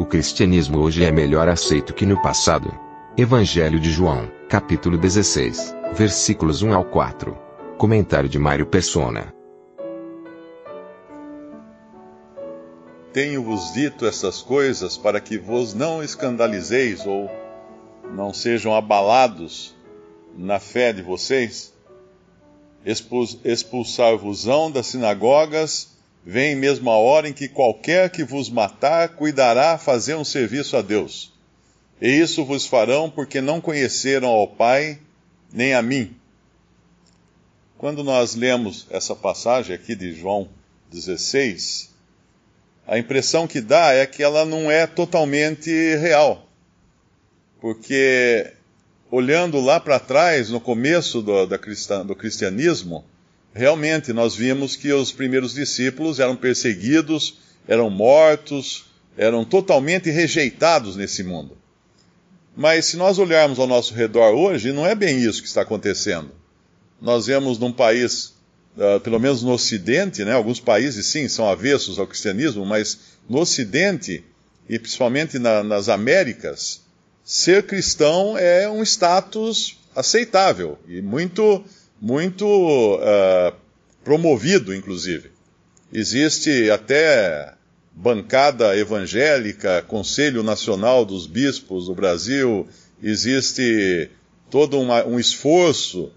O cristianismo hoje é melhor aceito que no passado. Evangelho de João, capítulo 16, versículos 1 ao 4. Comentário de Mário Persona. Tenho-vos dito essas coisas para que vos não escandalizeis ou não sejam abalados na fé de vocês. Expulsar-vos-ão das sinagogas, vem mesmo a hora em que qualquer que vos matar cuidará fazer um serviço a Deus. E isso vos farão porque não conheceram ao Pai nem a mim. Quando nós lemos essa passagem aqui de João 16, a impressão que dá é que ela não é totalmente real. Porque, olhando lá para trás, no começo do, do cristianismo, realmente nós vimos que os primeiros discípulos eram perseguidos, eram mortos, eram totalmente rejeitados nesse mundo. Mas se nós olharmos ao nosso redor hoje, não é bem isso que está acontecendo. Nós vemos num país, uh, pelo menos no Ocidente, né, alguns países sim são avessos ao cristianismo, mas no Ocidente, e principalmente na, nas Américas, ser cristão é um status aceitável e muito, muito uh, promovido, inclusive. Existe até bancada evangélica, Conselho Nacional dos Bispos do Brasil, existe todo uma, um esforço.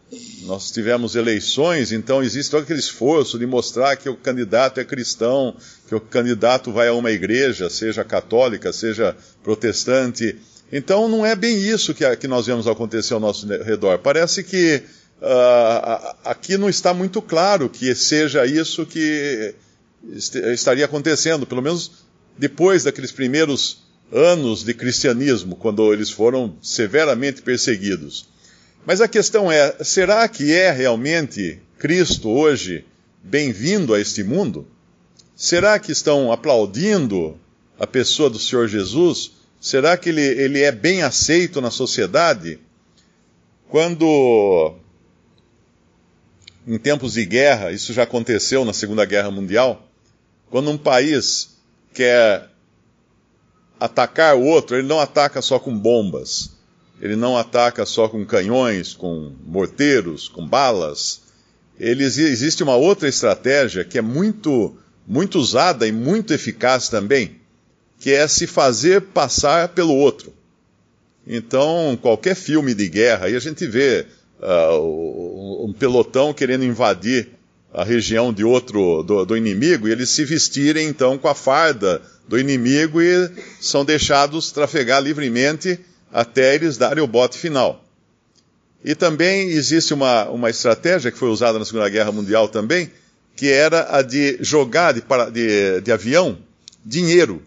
Nós tivemos eleições, então existe todo aquele esforço de mostrar que o candidato é cristão, que o candidato vai a uma igreja, seja católica, seja protestante. Então não é bem isso que, que nós vemos acontecer ao nosso redor. Parece que uh, aqui não está muito claro que seja isso que estaria acontecendo, pelo menos depois daqueles primeiros anos de cristianismo, quando eles foram severamente perseguidos. Mas a questão é: será que é realmente Cristo hoje bem-vindo a este mundo? Será que estão aplaudindo a pessoa do Senhor Jesus? Será que ele, ele é bem aceito na sociedade? Quando, em tempos de guerra, isso já aconteceu na Segunda Guerra Mundial, quando um país quer atacar o outro, ele não ataca só com bombas, ele não ataca só com canhões, com morteiros, com balas. Ele, existe uma outra estratégia que é muito, muito usada e muito eficaz também, que é se fazer passar pelo outro. Então, qualquer filme de guerra, aí a gente vê uh, um pelotão querendo invadir a região de outro do, do, inimigo e eles se vestirem então com a farda do inimigo e são deixados trafegar livremente até eles darem o bote final. E também existe uma, uma estratégia que foi usada na Segunda Guerra Mundial também, que era a de jogar de, de, de avião dinheiro.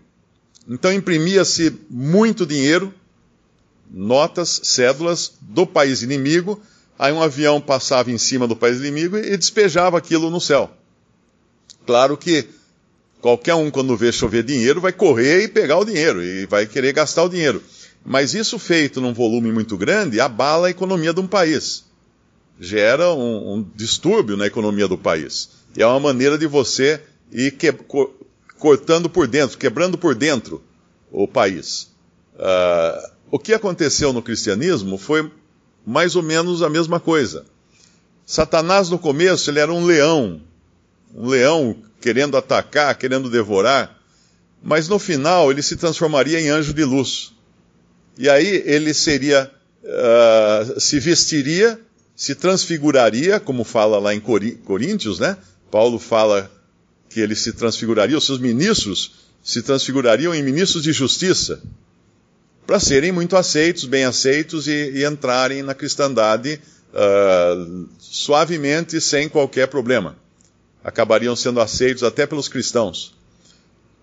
Então imprimia-se muito dinheiro, notas, cédulas do país inimigo, Aí um avião passava em cima do país inimigo e despejava aquilo no céu. Claro que qualquer um, quando vê chover dinheiro, vai correr e pegar o dinheiro e vai querer gastar o dinheiro. Mas isso feito num volume muito grande abala a economia de um país. Gera um, um distúrbio na economia do país. E é uma maneira de você ir que, cortando por dentro, quebrando por dentro o país. Uh, o que aconteceu no cristianismo foi mais ou menos a mesma coisa. Satanás no começo ele era um leão, um leão querendo atacar, querendo devorar, mas no final ele se transformaria em anjo de luz. E aí ele seria, uh, se vestiria, se transfiguraria, como fala lá em Coríntios, né? Paulo fala que ele se transfiguraria, os seus ministros se transfigurariam em ministros de justiça para serem muito aceitos, bem aceitos e, e entrarem na cristandade uh, suavemente, sem qualquer problema. acabariam sendo aceitos até pelos cristãos.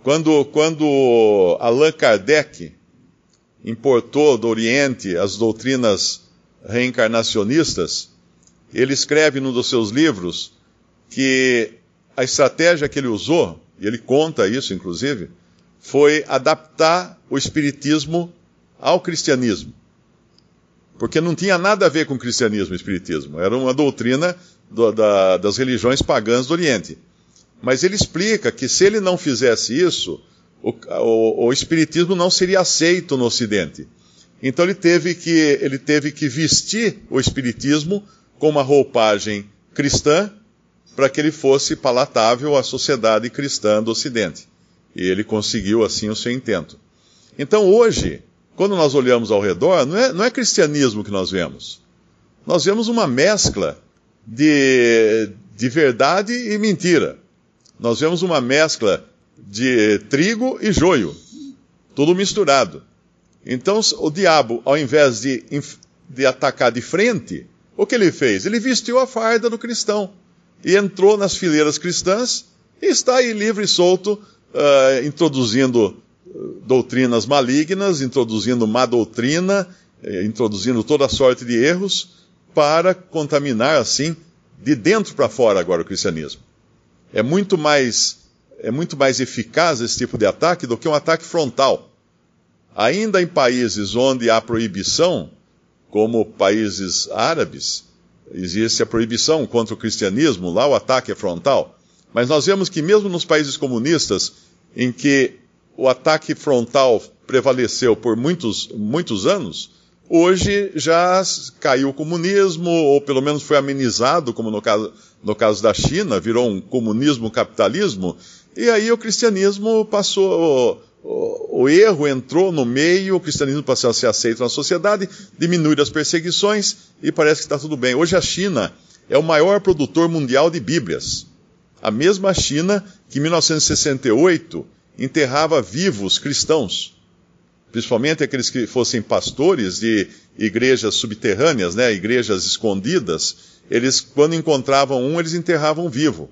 Quando, quando Allan Kardec importou do Oriente as doutrinas reencarnacionistas, ele escreve num dos seus livros que a estratégia que ele usou, e ele conta isso inclusive, foi adaptar o espiritismo ao cristianismo. Porque não tinha nada a ver com cristianismo e espiritismo, era uma doutrina do, da, das religiões pagãs do Oriente. Mas ele explica que se ele não fizesse isso, o, o, o espiritismo não seria aceito no Ocidente. Então ele teve que, ele teve que vestir o espiritismo com uma roupagem cristã para que ele fosse palatável à sociedade cristã do Ocidente. E ele conseguiu assim o seu intento. Então hoje, quando nós olhamos ao redor, não é, não é cristianismo que nós vemos. Nós vemos uma mescla de, de verdade e mentira. Nós vemos uma mescla de trigo e joio, tudo misturado. Então o diabo, ao invés de, de atacar de frente, o que ele fez? Ele vestiu a farda do cristão e entrou nas fileiras cristãs e está aí livre e solto, uh, introduzindo doutrinas malignas, introduzindo má doutrina, eh, introduzindo toda sorte de erros, para contaminar assim de dentro para fora agora o cristianismo. É muito mais é muito mais eficaz esse tipo de ataque do que um ataque frontal. Ainda em países onde há proibição, como países árabes, existe a proibição contra o cristianismo, lá o ataque é frontal. Mas nós vemos que mesmo nos países comunistas, em que o ataque frontal prevaleceu por muitos, muitos anos, hoje já caiu o comunismo, ou pelo menos foi amenizado, como no caso, no caso da China, virou um comunismo-capitalismo, e aí o cristianismo passou, o, o, erro entrou no meio, o cristianismo passou a ser aceito na sociedade, diminuíram as perseguições e parece que está tudo bem. Hoje a China é o maior produtor mundial de Bíblias. A mesma China que em 1968 enterrava vivos cristãos, principalmente aqueles que fossem pastores de igrejas subterrâneas, né, igrejas escondidas, eles, quando encontravam um, eles enterravam vivo,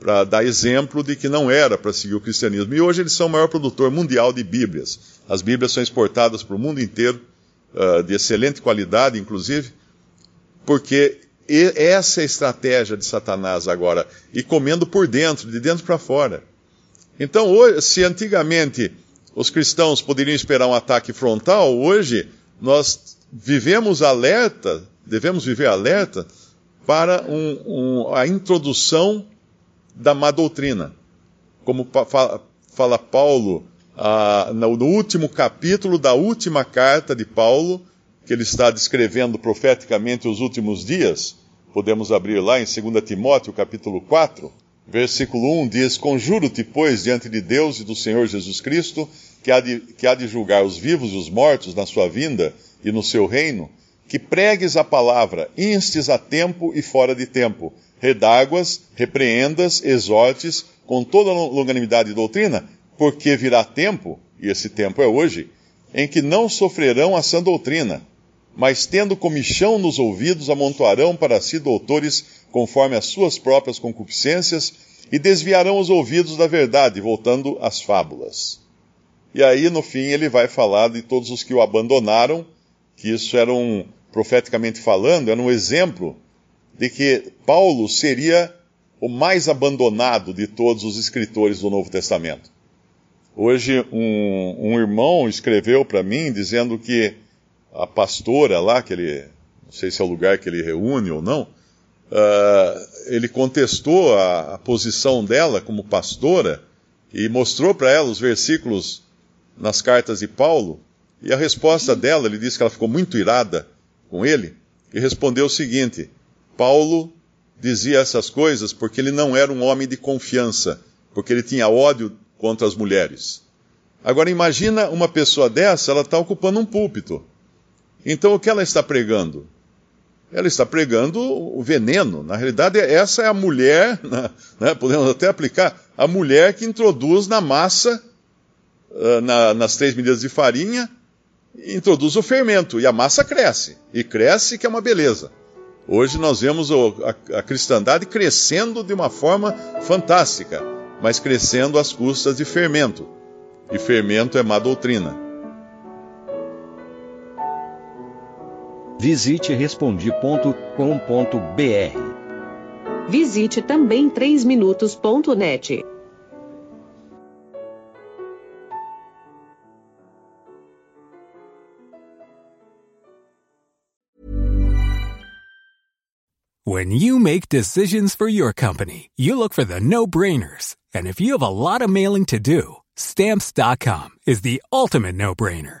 para dar exemplo de que não era para seguir o cristianismo. E hoje eles são o maior produtor mundial de Bíblias. As Bíblias são exportadas para o mundo inteiro, uh, de excelente qualidade, inclusive, porque essa é a estratégia de Satanás agora, e comendo por dentro, de dentro para fora. Então, hoje, se antigamente os cristãos poderiam esperar um ataque frontal, hoje nós vivemos alerta, devemos viver alerta para um, um, a introdução da má doutrina. Como fala, fala Paulo ah, no, no último capítulo da última carta de Paulo, que ele está descrevendo profeticamente os últimos dias, podemos abrir lá em 2 Timóteo capítulo 4, Versículo 1 diz: Conjuro-te, pois, diante de Deus e do Senhor Jesus Cristo, que há, de, que há de julgar os vivos e os mortos na sua vinda e no seu reino, que pregues a palavra, instes a tempo e fora de tempo, redáguas, repreendas, exortes, com toda longanimidade e doutrina, porque virá tempo, e esse tempo é hoje, em que não sofrerão a sã doutrina, mas tendo comichão nos ouvidos, amontoarão para si doutores conforme as suas próprias concupiscências e desviarão os ouvidos da verdade, voltando às fábulas. E aí, no fim, ele vai falar de todos os que o abandonaram, que isso era um, profeticamente falando, era um exemplo de que Paulo seria o mais abandonado de todos os escritores do Novo Testamento. Hoje, um, um irmão escreveu para mim dizendo que a pastora lá, que ele, não sei se é o lugar que ele reúne ou não, uh, ele contestou a, a, posição dela como pastora e mostrou para ela os versículos nas cartas de Paulo. E a resposta dela, ele disse que ela ficou muito irada com ele e respondeu o seguinte: Paulo dizia essas coisas porque ele não era um homem de confiança, porque ele tinha ódio contra as mulheres. Agora imagina uma pessoa dessa, ela está ocupando um púlpito. Então o que ela está pregando? Ela está pregando o veneno. Na realidade, essa é a mulher, né, podemos até aplicar, a mulher que introduz na massa, uh, na, nas três medidas de farinha, introduz o fermento e a massa cresce. E cresce que é uma beleza. Hoje nós vemos a, a cristandade crescendo de uma forma fantástica, mas crescendo às custas de fermento. E fermento é má doutrina. Visite respondi.com.br. Visite também 3minutos.net. When you make decisions for your company, you look for the no-brainers. And if you have a lot of mailing to do, stamps.com is the ultimate no-brainer.